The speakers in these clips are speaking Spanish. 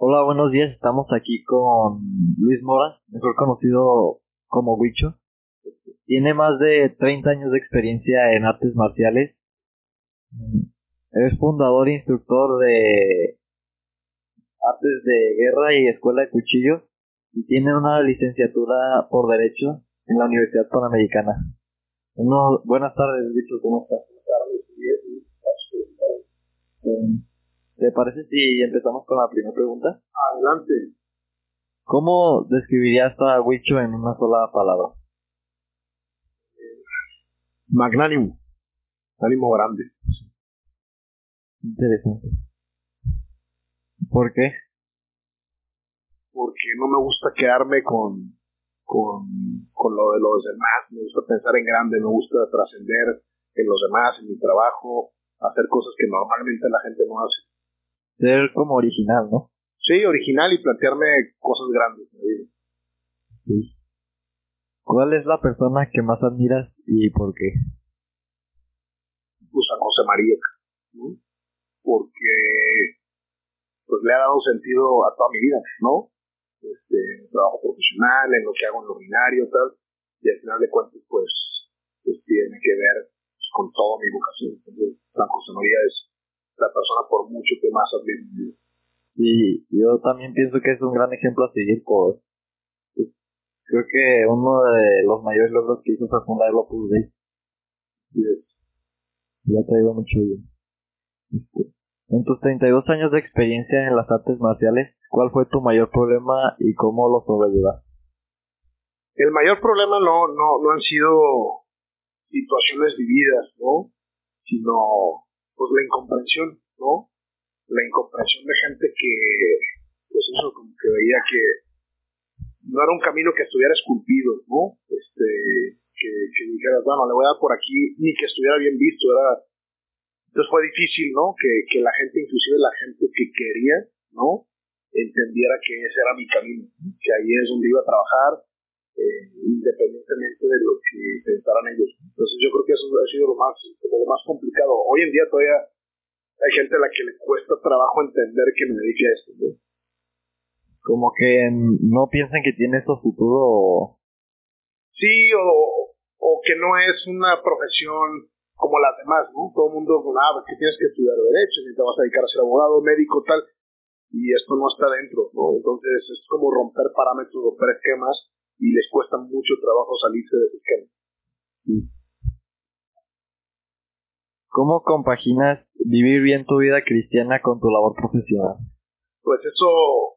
Hola, buenos días. Estamos aquí con Luis Mora, mejor conocido como Huicho. Tiene más de 30 años de experiencia en artes marciales. Es fundador e instructor de artes de guerra y escuela de cuchillos y tiene una licenciatura por derecho en la Universidad Panamericana. Buenas tardes, Huicho, ¿cómo estás? ¿Te parece si empezamos con la primera pregunta? Adelante. ¿Cómo describirías a Huicho en una sola palabra? Magnánimo. Ánimo grande. Interesante. ¿Por qué? Porque no me gusta quedarme con, con, con lo de los demás. Me gusta pensar en grande, me gusta trascender en los demás, en mi trabajo, hacer cosas que normalmente la gente no hace. Ser como original, ¿no? Sí, original y plantearme cosas grandes. Sí. ¿Cuál es la persona que más admiras y por qué? Pues a José María, ¿no? Porque pues le ha dado sentido a toda mi vida, ¿no? Este, trabajo profesional, en lo que hago en lo ordinario, tal, y al final de cuentas, pues, pues tiene que ver pues, con toda mi vocación. Entonces, San José María es la persona por mucho que más admiro. Y yo también pienso que es un gran ejemplo a seguir por... pues, creo que uno de los mayores logros que hizo fue fundar el Opus Dei. Y es- y ha traído mucho bien. Este, En tus 32 años de experiencia en las artes marciales, ¿cuál fue tu mayor problema y cómo lo sobrellevaste? El mayor problema no, no, no han sido situaciones vividas, ¿no? Sino, pues, la incomprensión, ¿no? La incomprensión de gente que, pues eso, como que veía que no era un camino que estuviera esculpido, ¿no? Este, que, que dijeras, bueno, le voy a dar por aquí, ni que estuviera bien visto, era... Entonces fue difícil, ¿no? Que, que la gente, inclusive la gente que quería, ¿no? Entendiera que ese era mi camino, ¿no? que ahí es donde iba a trabajar, eh, independientemente de lo que pensaran ellos. Entonces yo creo que eso ha sido lo más, lo más complicado. Hoy en día todavía hay gente a la que le cuesta trabajo entender que me dedique a esto. ¿no? Como que no piensan que tienes tu futuro Sí, o, o que no es una profesión como las demás, ¿no? Todo el mundo, ah, pues que tienes que estudiar Derecho, y te vas a dedicar a ser abogado, médico, tal, y esto no está dentro, ¿no? Entonces es como romper parámetros, romper esquemas, y les cuesta mucho trabajo salirse de ese esquema. ¿Cómo compaginas vivir bien tu vida cristiana con tu labor profesional? Pues eso,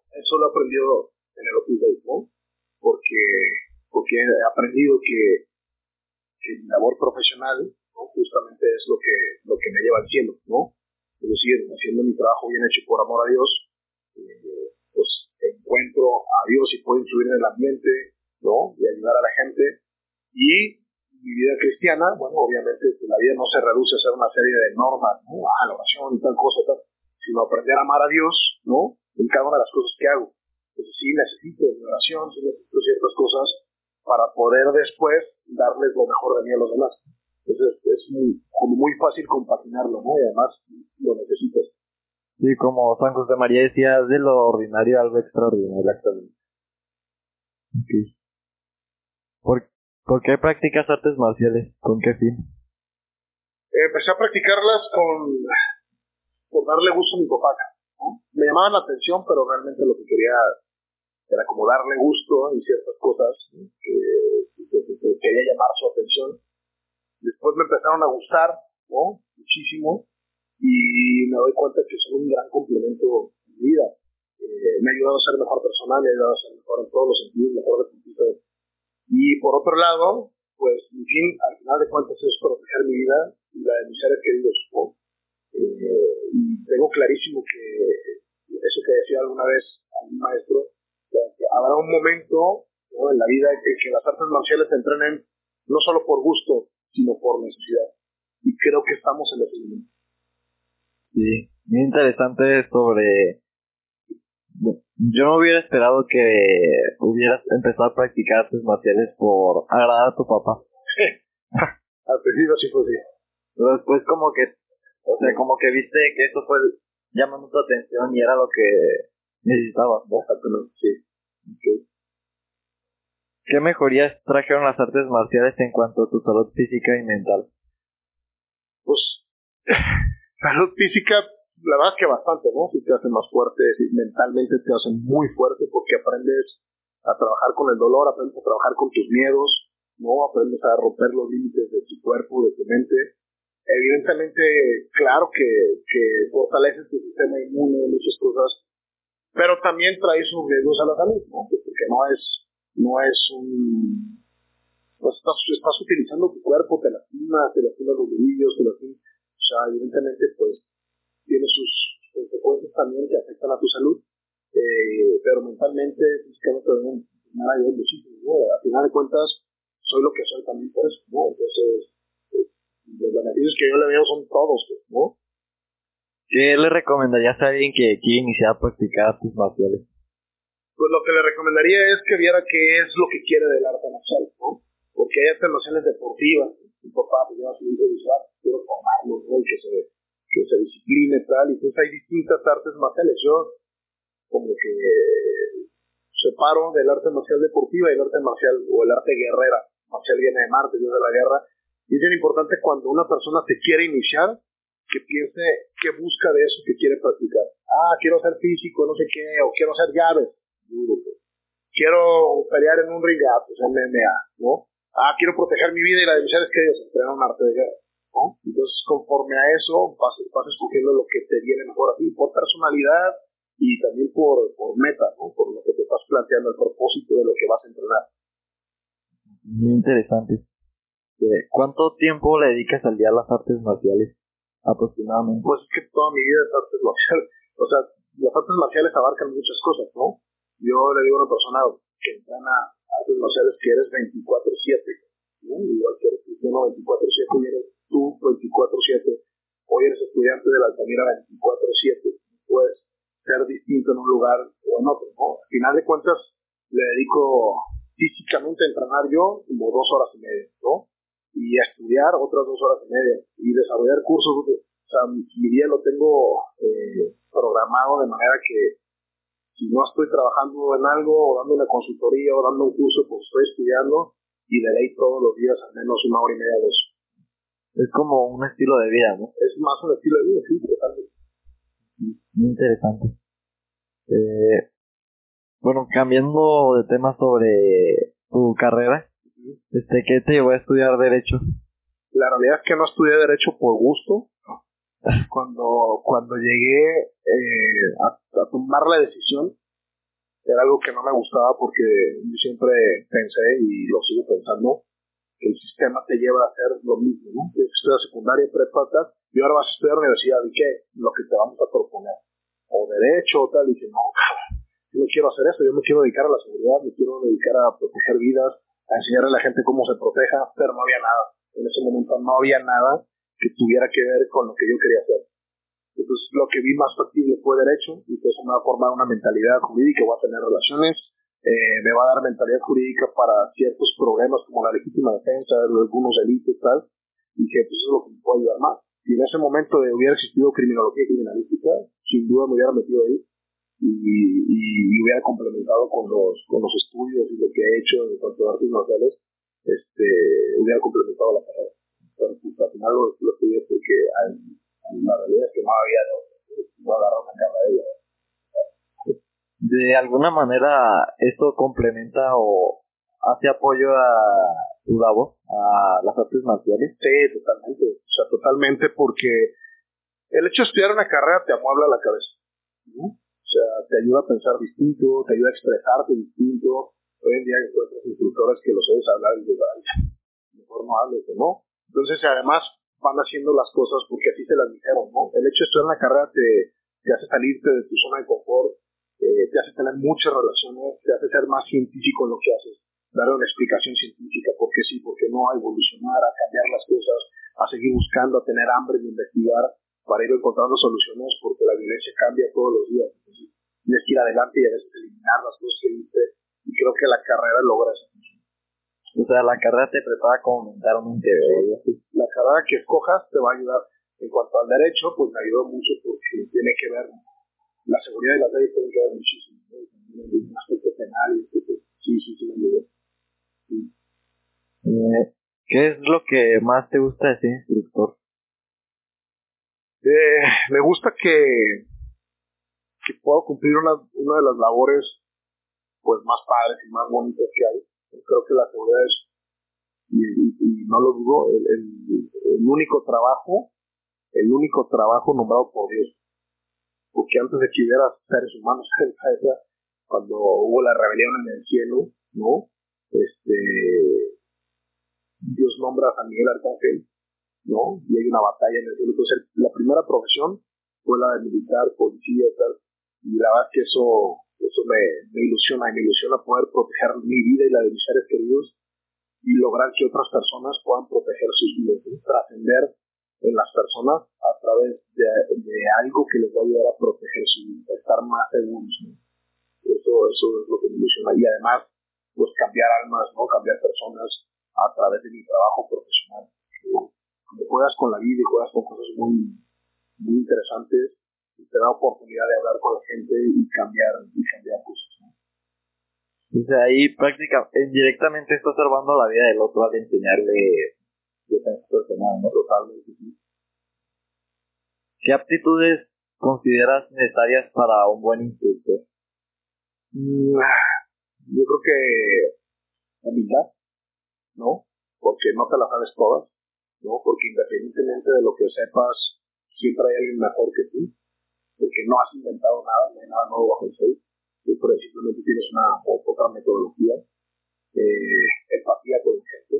eso lo he aprendido en el Opus Dei, ¿no? Porque, porque he aprendido que, que mi labor profesional ¿no? justamente es lo que, lo que me lleva al cielo, ¿no? Es decir, haciendo mi trabajo bien hecho por amor a Dios, eh, pues encuentro a Dios y puedo influir en el ambiente, ¿no? Y ayudar a la gente. Y mi vida cristiana, bueno, obviamente pues, la vida no se reduce a ser una serie de normas, ¿no? Ah, la oración y tal cosa, tal, sino aprender a amar a Dios, ¿no? En cada una de las cosas que hago. Entonces sí necesito mi oración, sí necesito ciertas cosas para poder después darles lo mejor de mí a los demás. Entonces es muy, como muy fácil compaginarlo, ¿no? Y además lo necesitas. Sí, como San José María decía, de lo ordinario algo extraordinario. Exactamente. Ok. ¿Por, ¿Por qué practicas artes marciales? ¿Con qué fin? Empecé a practicarlas con darle gusto a mi papá. Me llamaban la atención, pero realmente lo que quería era como darle gusto en ciertas cosas que, que, que- que quería llamar su atención. Después me empezaron a gustar, ¿no? Muchísimo. Y me doy cuenta que son un gran complemento en mi vida. Eh, me ha ayudado a ser mejor persona, me ha ayudado a ser mejor en todos los sentidos, mejor deportista. Y por otro lado, pues, mi fin, al final de cuentas, es proteger mi vida y la de mis seres queridos. ¿no? Eh, y tengo clarísimo que eso que decía alguna vez algún maestro, habrá un momento en la vida en que, que las artes marciales se entrenen no solo por gusto, sino por necesidad. Y creo que estamos en ese momento. Sí, muy interesante sobre... Yo no hubiera esperado que hubieras empezado a practicar artes marciales por agradar a tu papá. Al principio sí fue así. Pero después como que, o sea, como que viste que eso fue llamando tu atención y era lo que necesitabas, Sí. ¿Qué mejorías trajeron las artes marciales en cuanto a tu salud física y mental? Pues, salud física, la verdad es que bastante, ¿no? Si te hace más fuerte, mentalmente te hace muy fuerte porque aprendes a trabajar con el dolor, aprendes a trabajar con tus miedos, ¿no? Aprendes a romper los límites de tu cuerpo, de tu mente. Evidentemente, claro que, que fortaleces tu sistema inmune, muchas cosas, pero también trae sus riesgos a la salud, ¿no? Porque no es, no es un... Pues estás, estás utilizando tu cuerpo, te lastimas, te lastimas los nudillos, te lastimas... O sea, evidentemente, pues, tiene sus consecuencias también que afectan a tu salud eh, pero mentalmente, físicamente también muchísimo, ¿no? A final de cuentas, soy lo que soy también por eso, ¿no? Entonces, eh, los beneficios que yo le veo son todos, ¿no? ¿Qué le recomendarías a alguien que quiere iniciar a practicar artes marciales? Pues lo que le recomendaría es que viera qué es lo que quiere del arte marcial, ¿no? Porque hay artes marciales deportivas, mi papá pues lleva su visual, quiero formarlo, ¿no? Y que se, y tal, y entonces hay distintas artes marciales. Yo como que separo del arte marcial deportiva y el arte marcial o el arte guerrera. Marcial viene de Marte, Dios de la guerra. Y es bien importante cuando una persona se quiere iniciar, que piense qué busca de eso que quiere practicar. Ah, quiero ser físico, no sé qué, o quiero hacer llaves. Quiero pelear en un ring, pues MMA, ¿no? Ah, quiero proteger mi vida y la de mis seres queridos, entrenar un arte de guerra. ¿No? Entonces, conforme a eso, vas, vas escogiendo lo que te viene mejor a ti, por personalidad, y también por, por meta, ¿no? por lo que te estás planteando, el propósito de lo que vas a entrenar. Muy interesante. Eh, ¿Cuánto tiempo le dedicas al día a las artes marciales? Aproximadamente. Pues es que toda mi vida es artes marciales. O sea, las artes marciales abarcan muchas cosas, ¿no? Yo le digo a una persona que entrena artes marciales que eres 24-7, ¿no? Igual que eres cristiano 24-7 y eres tú 24-7. Hoy eres estudiante de la Altamira 24-7. Pues ser distinto en un lugar o en otro. ¿no? Al final de cuentas, le dedico físicamente a entrenar yo como dos horas y media, ¿no? Y a estudiar otras dos horas y media. Y desarrollar cursos. O sea, mi día lo tengo eh, programado de manera que si no estoy trabajando en algo, o dando una consultoría, o dando un curso, pues estoy estudiando y le doy todos los días al menos una hora y media de eso. Es como un estilo de vida, ¿no? Es más un estilo de vida, sí, totalmente. Muy interesante. Eh, bueno, cambiando de tema sobre tu carrera, este, ¿qué te llevó a estudiar Derecho? La realidad es que no estudié Derecho por gusto. Cuando, cuando llegué eh, a, tomar la decisión, era algo que no me gustaba porque yo siempre pensé y lo sigo pensando que el sistema te lleva a hacer lo mismo, ¿no? Estudias secundaria, prepa, y ahora vas a estudiar universidad, ¿y qué? Lo que te vamos a proponer. O derecho o tal, y dice, no, yo no quiero hacer eso, yo me quiero dedicar a la seguridad, me quiero dedicar a proteger vidas, a enseñarle a la gente cómo se proteja, pero no había nada. En ese momento no había nada que tuviera que ver con lo que yo quería hacer. Entonces lo que vi más factible fue derecho, y eso me va a formar una mentalidad jurídica, voy a tener relaciones, eh, me va a dar mentalidad jurídica para ciertos problemas como la legítima defensa, algunos delitos tal, y que pues, eso es lo que me puede ayudar más. Si en ese momento hubiera existido criminología criminalística, sin duda me hubiera metido ahí y, hubiera complementado con los, con los estudios y lo que he hecho en cuanto a artes marciales, este, hubiera complementado la carrera. Pero pues, al final lo, lo estudié porque hay, la realidad es que no había no De alguna manera, ¿esto complementa o hace apoyo a labor, a las artes marciales? Sí, totalmente. O sea, totalmente porque el hecho de estudiar una carrera te amuebla la cabeza. O sea, te ayuda a pensar distinto, te ayuda a expresarte distinto. Hoy en día encuentras instructores que los oyes hablar y dices, mejor no hables, ¿no? Entonces, además, van haciendo las cosas porque así se las dijeron, ¿no? El hecho de estudiar una carrera te, te hace salirte de tu zona de confort, eh, te hace tener muchas relaciones, te hace ser más científico en lo que haces darle una explicación científica, por qué sí, por qué no, a evolucionar, a cambiar las cosas, a seguir buscando, a tener hambre de investigar para ir encontrando soluciones, porque la violencia cambia todos los días. Entonces, tienes que ir adelante y a veces eliminar las cosas que viste, y creo que la carrera logra eso. O sea, la carrera te prepara como mentalmente. La carrera que escojas te va a ayudar. En cuanto al derecho, pues me ayudó mucho porque tiene que ver, la seguridad y las leyes tienen que ver muchísimo, el aspecto penal, sí, sí, sí, ayudó. Eh, ¿Qué es lo que más te gusta de ser instructor? Eh, me gusta que, que puedo cumplir una, una de las labores pues más padres y más bonitas que hay. Creo que la seguridad es, y, no lo dudo, el, el, único trabajo, el único trabajo nombrado por Dios. Porque antes de que hubiera seres humanos, cuando hubo la rebelión en el cielo, ¿no? Este, Dios nombra a San Miguel Arcángel, ¿no? Y hay una batalla en el cielo. Entonces, la primera profesión fue la de militar, policía y tal. Y la verdad que eso eso me, ilusiona y me ilusiona poder proteger mi vida y la de mis seres queridos y lograr que otras personas puedan proteger sus vidas, trascender en las personas a través de, algo que les va a ayudar a proteger su vida, estar más seguros. Eso, eso es lo que me ilusiona. Y además, pues cambiar almas, ¿no? cambiar personas a través de mi trabajo profesional. Cuando juegas con la vida y juegas con cosas muy, muy interesantes, te da oportunidad de hablar con la gente y cambiar, y cambiar cosas. ¿no? Ahí prácticamente, indirectamente estás salvando la vida del otro al enseñarle defensa. ¿Qué aptitudes consideras necesarias para un buen instructor? Mm, yo creo que humildad, ¿no? Porque no te las sabes todas, ¿no? Porque independientemente de lo que sepas, siempre hay alguien mejor que tú porque no has inventado nada, no hay nada nuevo bajo el sol, pero simplemente tienes una otra metodología, eh, empatía con la gente,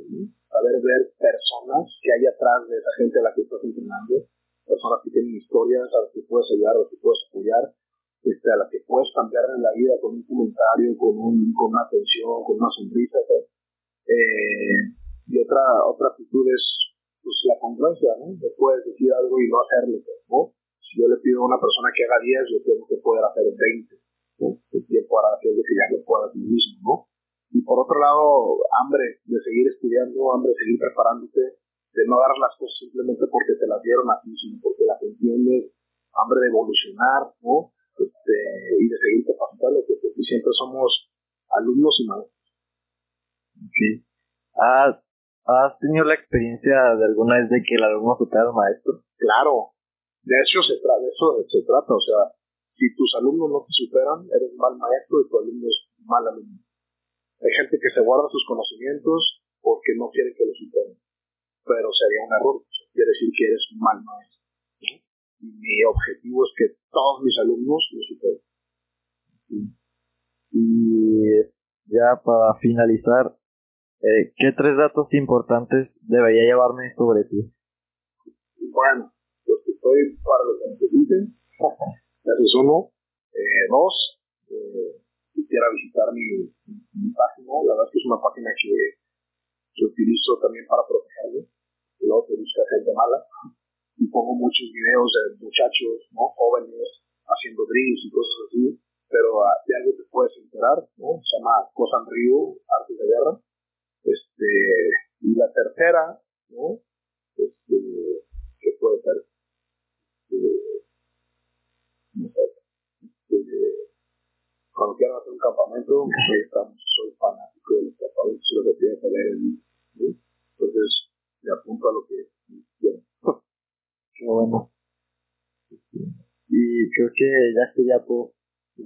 saber ver personas que hay atrás de esa gente a la que estás entrenando, personas que tienen historias, a las que puedes ayudar, a las que puedes apoyar, este, a las que puedes cambiar en la vida con un comentario, con, un, con una atención, con una sonrisa. Eh, y otra, otra actitud es pues, la congruencia, ¿no? puedes decir algo y no hacerlo, ¿no? si yo le pido a una persona que haga 10, yo tengo que poder hacer 20. ¿no? El tiempo hará que ya lo pueda tú mismo, ¿no? Y por otro lado, hambre de seguir estudiando, hambre de seguir preparándote, de no dar las cosas simplemente porque te las dieron a ti, sino porque las entiendes, hambre de evolucionar, ¿no? Este, y de seguir capacitando, porque siempre somos alumnos y maestros. Sí. ¿Has, ¿Has tenido la experiencia de alguna vez de que el alumno fue maestro? Claro, de eso se trata, de eso se trata, o sea, si tus alumnos no te superan, eres mal maestro y tu alumno es mal alumno. Hay gente que se guarda sus conocimientos porque no quiere que lo superen, pero sería un error, quiere decir que eres un mal maestro. Y mi objetivo es que todos mis alumnos lo superen. Y ya para finalizar, eh, ¿qué tres datos importantes debería llevarme sobre ti? Bueno, estoy para lo que necesiten. Ese es uno. Eh, dos, eh, quisiera visitar mi, mi, página. La verdad es que es una página que, que utilizo también para protegerme. Luego te busca gente mala. Y pongo muchos videos de muchachos ¿no? jóvenes haciendo drills y cosas así. Pero uh, de algo te puedes enterar. ¿no? Se llama Cosa en Río, Arte de Guerra. Este, y la tercera, ¿no? Este, ¿qué puede ser? cuando quieran hacer un campamento, estamos, soy fanático de los campamentos, lo que tiene que ver Entonces, me apunto a lo que quiero. Qué bueno. Y creo que ya sería todo.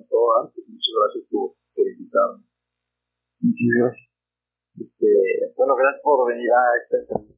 todo Muchas gracias por, invitarme. Este, bueno, gracias por venir a esta entrevista.